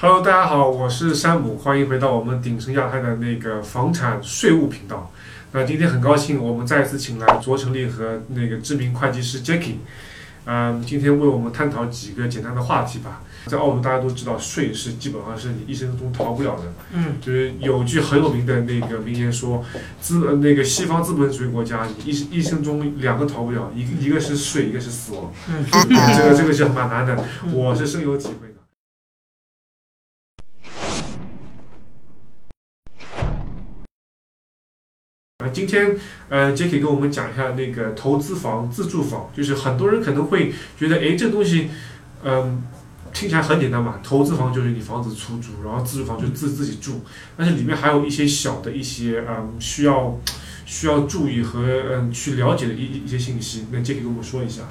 Hello，大家好，我是山姆，欢迎回到我们鼎盛亚太的那个房产税务频道。那今天很高兴，我们再次请来卓成立和那个知名会计师 Jackie，嗯，今天为我们探讨几个简单的话题吧。在澳洲，大家都知道税是基本上是你一生中逃不了的。嗯，就是有句很有名的那个名言说，资呃那个西方资本主义国家，你一一生中两个逃不了，一个一个是税，一个是死亡。嗯，这个这个是蛮难的，我是深有体会今天呃，Jacky 跟我们讲一下那个投资房、自住房，就是很多人可能会觉得，哎，这东西，嗯、听起来很简单嘛，投资房就是你房子出租，然后自住房就自自己住，但是里面还有一些小的一些嗯需要需要注意和嗯去了解的一一些信息，那 Jacky 跟我们说一下。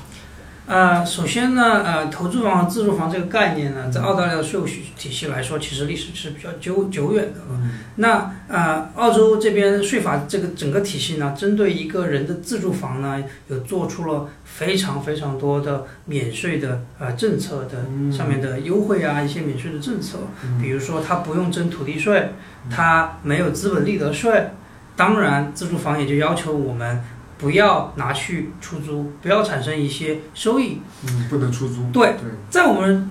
呃，首先呢，呃，投资房和自住房这个概念呢，在澳大利亚的税务体系来说，其实历史是比较久久远的。嗯。那呃，澳洲这边税法这个整个体系呢，针对一个人的自住房呢，有做出了非常非常多的免税的呃政策的嗯。上面的优惠啊，一些免税的政策，嗯。比如说他不用征土地税，他没有资本利得税，当然自住房也就要求我们不要拿去出租，不要产生一些收益。嗯，不能出租。对对，在我们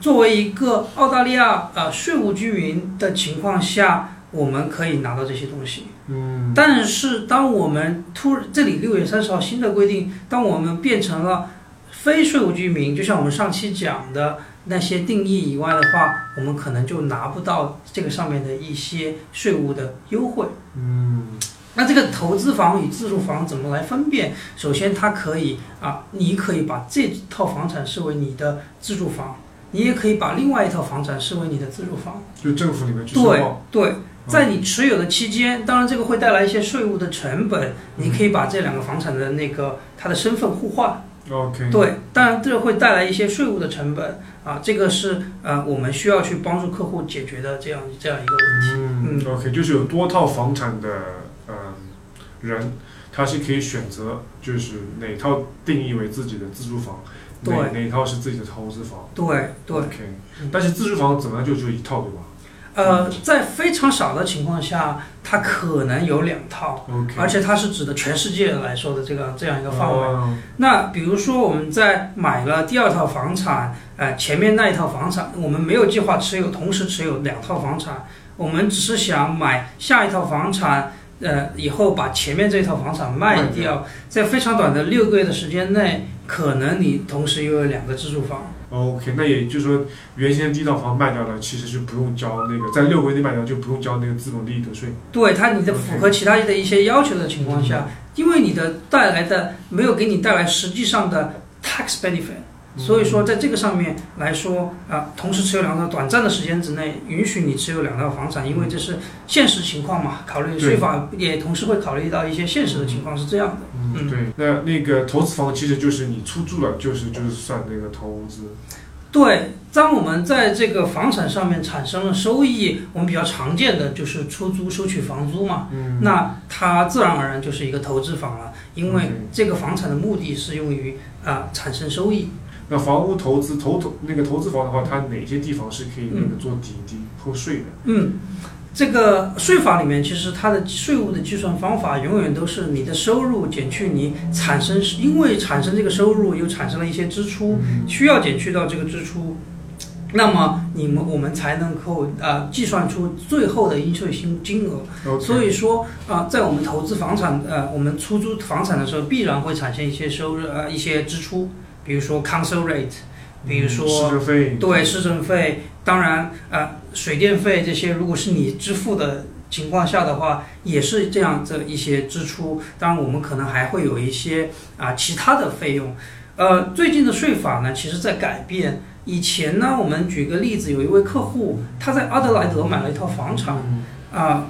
作为一个澳大利亚呃税务居民的情况下，我们可以拿到这些东西。嗯但是当我们突这里六月三十号新的规定，当我们变成了非税务居民，就像我们上期讲的那些定义以外的话，我们可能就拿不到这个上面的一些税务的优惠。嗯那这个投资房与自住房怎么来分辨？首先，它可以啊，你可以把这套房产视为你的自住房，你也可以把另外一套房产视为你的自住房。就政府里面去申对报。对，在你持有的期间，当然这个会带来一些税务的成本，你可以把这两个房产的那个它的身份互换。OK。对，当然这个会带来一些税务的成本啊，这个是呃我们需要去帮助客户解决的这样这样一个问题。嗯，OK，就是有多套房产的嗯人，他是可以选择，就是哪套定义为自己的自住房，哪对哪套是自己的投资房。对对。OK，但是自住房怎么样就只有一套，对吧呃，在非常少的情况下，它可能有两套，？OK。而且它是指的全世界来说的这个这样一个范围。哦那比如说我们在买了第二套房产，呃，前面那一套房产我们没有计划持有，同时持有两套房产，我们只是想买下一套房产，呃，以后把前面这套房产卖卖掉，在非常短的六个月的时间内，可能你同时拥有两个自住房。OK，那也就是说，原先第一套房卖掉了，其实就不用交那个，在六个月内卖掉就不用交那个资本利得税。对它，你的符合其他的一些要求的情况下，因为你的带来的没有给你带来实际上的 tax benefit，所以说在这个上面来说啊、同时持有两套，短暂的时间之内允许你持有两套房产，因为这是现实情况嘛，考虑税法也同时会考虑到一些现实的情况是这样的。嗯，对。那那个投资房其实就是你出租了，就是就是算那个投资。对，当我们在这个房产上面产生了收益，我们比较常见的就是出租收取房租嘛。嗯。那它自然而然就是一个投资房了，因为这个房产的目的是用于啊、产生收益。那房屋投资投投那个投资房的话，它哪些地方是可以那个做抵抵扣税的？嗯，这个税法里面其实它的税务的计算方法永远都是你的收入减去你产生，因为产生这个收入又产生了一些支出，需要减去到这个支出。那么你们我们才能够呃计算出最后的应税金金额。所以说啊、在我们投资房产，呃，我们出租房产的时候，必然会产生一些收入，呃，一些支出，比如说 council rate，比如说、嗯市政费。对市政费，当然呃，水电费这些，如果是你支付的情况下的话，也是这样这一些支出。当然，我们可能还会有一些啊、其他的费用。呃，最近的税法呢，其实在改变。以前呢，我们举个例子，有一位客户他在阿德莱德买了一套房产，嗯啊、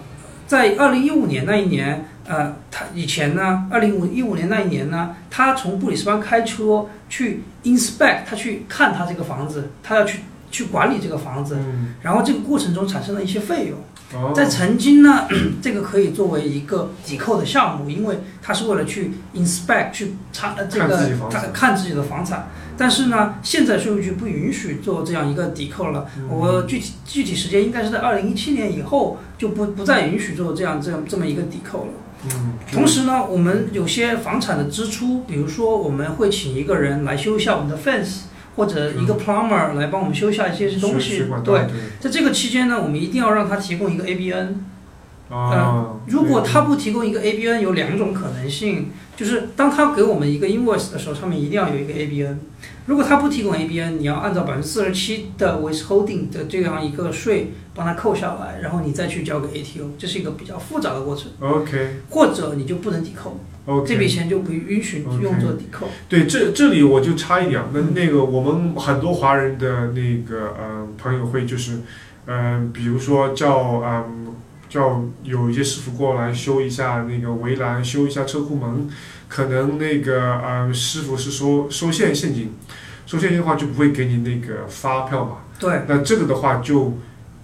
在二零一五年那一年，呃，他以前呢，二零五一五年那一年呢，他从布里斯班开车去 inspect，他去看他这个房子，他要去去管理这个房子，嗯。然后这个过程中产生了一些费用。哦。在曾经呢，这个可以作为一个抵扣的项目，因为他是为了去 inspect 去查呃这个看自己房子他看自己的房产。但是呢，现在税务局不允许做这样一个抵扣了。我具体具体时间应该是在二零一七年以后就不不再允许做这样这样这么一个抵扣了。嗯，同时呢，我们有些房产的支出，比如说我们会请一个人来修一下我们的 fence，或者一个 plumber 来帮我们修一下一些东西对，在这个期间呢，我们一定要让他提供一个 ABN。啊，如果他不提供一个 ABN，有两种可能性，就是当他给我们一个 invoice 的时候，上面一定要有一个 ABN。如果他不提供 ABN，你要按照百分之四十七的 withholding 的这样一个税帮他扣下来，然后你再去交给 ATO，这是一个比较复杂的过程。OK 或者你就不能抵扣，OK，这笔钱就不允许用作抵扣。对，这这里我就插一点，那那个我们很多华人的那个呃朋友会就是，嗯、比如说叫嗯、叫有一些师傅过来修一下那个围栏，修一下车库门，可能那个呃师傅是收收现现金，收现金的话就不会给你那个发票嘛，对那这个的话就。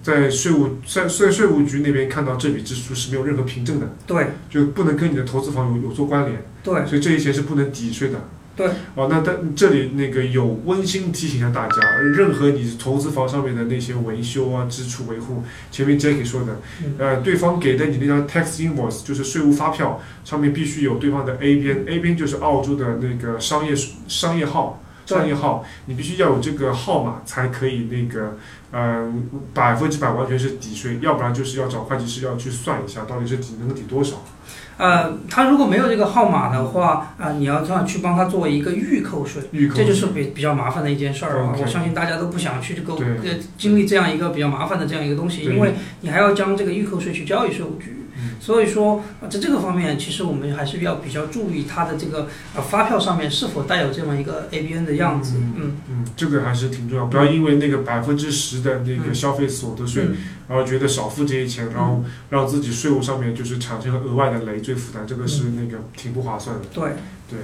在税务在在税务局那边看到这笔支出是没有任何凭证的，对就不能跟你的投资房有有做关联。对所以这些钱是不能抵税的。对。哦，那但这里那个有温馨提醒一下大家，任何你投资房上面的那些维修啊、支出维护，前面 Jackie 说的，嗯呃，对方给的你那张 tax invoice 就是税务发票，上面必须有对方的 A 边，A 边就是澳洲的那个商业商业号。商业号，你必须要有这个号码才可以那个，嗯、百分之百完全是抵税，要不然就是要找会计师要去算一下到底是抵能抵多少。呃，他如果没有这个号码的话，啊、你要这样去帮他做一个预扣税。预扣这就是比比较麻烦的一件事儿啊 OK 我相信大家都不想去这个呃经历这样一个比较麻烦的这样一个东西，因为你还要将这个预扣税去交给税务局。嗯所以说，呃在这个方面，其实我们还是要比较注意它的这个呃发票上面是否带有这么一个 ABN 的样子。嗯嗯，这个还是挺重要，不要因为那个百分之十的那个嗯。消费所得税，嗯。然后觉得少付这些钱，然后让自己税务上面就是产生了额外的累赘负担，这个是那个挺不划算的。对，对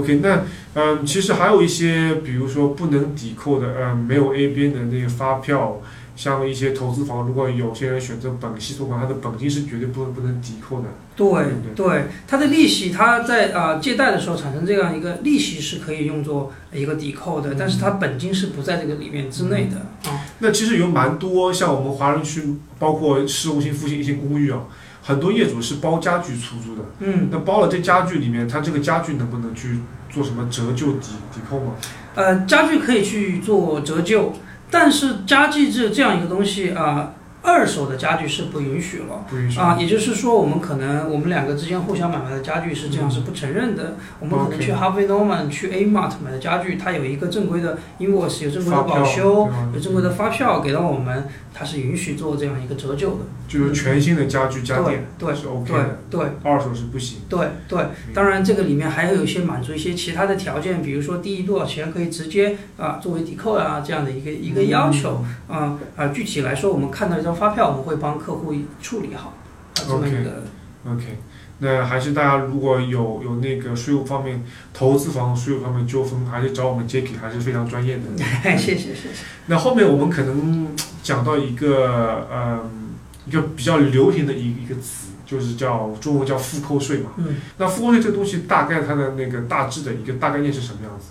，OK，那嗯，其实还有一些，比如说不能抵扣的，嗯，没有 ABN 的那个发票，像一些投资房，如果有些人选择本息托管，它的本金是绝对不能不能抵扣的。对对对，它的利息，它在啊、呃借贷的时候产生这样一个利息是可以用作一个抵扣的，但是它本金是不在这个里面之内的啊。那其实有蛮多像我们华人区，包括市中心附近一些公寓啊，很多业主是包家具出租的。嗯，那包了这家具里面，它这个家具能不能去做什么折旧抵抵扣吗？呃，家具可以去做折旧，但是家具这这样一个东西啊、二手的家具是不允许了。不允许啊，也就是说，我们可能我们两个之间互相买卖的家具是这样是不承认的。我们可能去 Harvey Norman、去 A Mart 买的家具，它有一个正规的 invoice，有正规的保修，有正规的发票给到我们，它是允许做这样一个折旧的。就是全新的家具家对电对是 OK 的，对二手是不行。对对，当然这个里面还有一些满足一些其他的条件，比如说第一多少钱可以直接啊作为抵扣啊这样的一个一个要求。啊啊，具体来说，我们看到一张发票，我们会帮客户处理好啊这么一个。OK，那还是大家如果有有那个税务方面、投资房税务方面纠纷，还是找我们 Jacky，还是非常专业的。谢谢谢谢。那后面我们可能讲到一个嗯一个比较流行的一一个词，就是叫中文叫复扣税嘛。嗯。那复扣税这个东西大概它的那个大致的一个大概念是什么样子？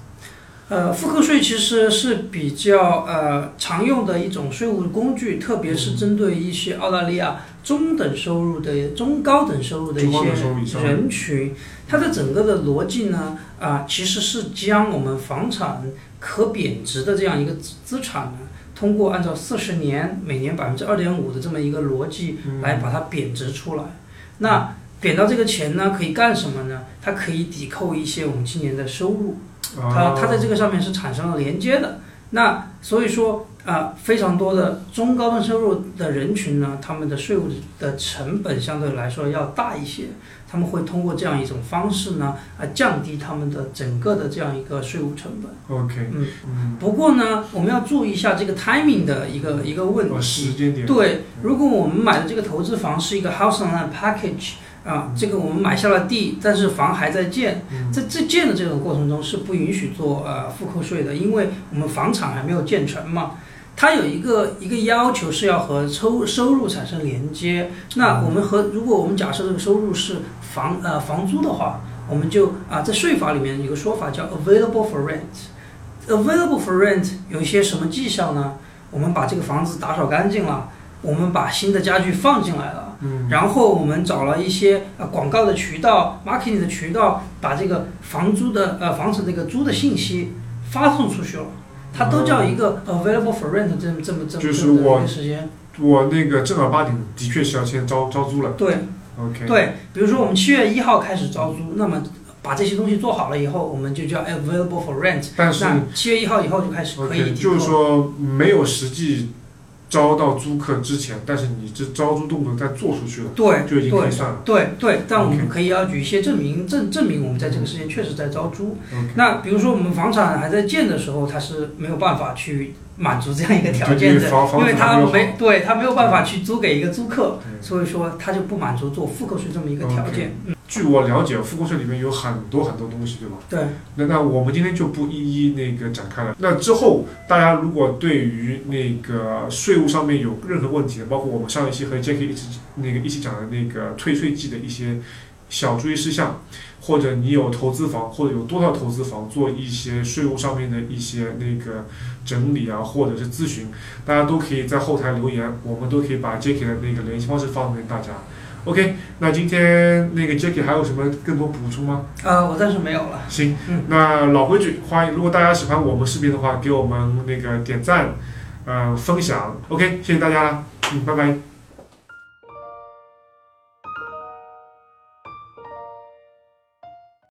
呃，复扣税其实是比较呃常用的一种税务工具，特别是针对一些澳大利亚中等收入的、中高等收入的一些人群。它的整个的逻辑呢，啊、其实是将我们房产可贬值的这样一个资资产呢，通过按照四十年每年百分之二点五的这么一个逻辑嗯来把它贬值出来。那贬到这个钱呢，可以干什么呢？它可以抵扣一些我们今年的收入。它啊它在这个上面是产生了连接的。那所以说啊、非常多的中高端收入的人群呢，他们的税务的成本相对来说要大一些，他们会通过这样一种方式呢，啊，降低他们的整个的这样一个税务成本。OK，嗯嗯，不过呢，我们要注意一下这个 timing 的一个一个问哦，题。时间点，对，如果我们买的这个投资房是一个 house on land package 啊，这个我们买下了地，但是房还在建，嗯在在建的这个过程中是不允许做呃复扣税的，因为我们房产还没有建成嘛。它有一个一个要求是要和收收入产生连接。那我们和如果我们假设这个收入是房呃房租的话，我们就啊在税法里面有个说法叫 available for rent。available for rent 有一些什么绩效呢？我们把这个房子打扫干净了，我们把新的家具放进来了，嗯，然后我们找了一些呃广告的渠道、marketing 的渠道，把这个房租的呃房子这个租的信息发送出去了，它都叫一个 available for rent 这么这么这么就是这么我一个时间。我那个正儿八经的确是要先招招租了。对 OK，对，比如说我们七月一号开始招租，那么把这些东西做好了以后，我们就叫 available for rent。但是七月一号以后就开始可以就是。说没有实际招到租客之前，但是你这招租动作在做出去了，对就已经可以对算了。对对，但我们可以要举一些证明，证证明我们在这个时间确实在招租。那比如说我们房产还在建的时候，它是没有办法去满足这样一个条件的，因为它没对它没有办法去租给一个租客，所以说它就不满足做复购税这么一个条件。嗯，据我了解，复购税里面有很多很多东西，对吧？对。那那我们今天就不一一那个展开了。那之后，大家如果对于那个税务上面有任何问题，包括我们上一期和 Jacky 一起那个一起讲的那个退税季的一些小注意事项，或者你有投资房或者有多套投资房做一些税务上面的一些那个整理啊，或者是咨询，大家都可以在后台留言，我们都可以把 Jacky 的那个联系方式放给大家。OK，那今天那个 Jacky 还有什么更多补充吗？呃，我暂时没有了。行嗯，那老规矩，欢迎如果大家喜欢我们视频的话，给我们那个点赞，呃，分享。OK，谢谢大家，嗯，拜拜。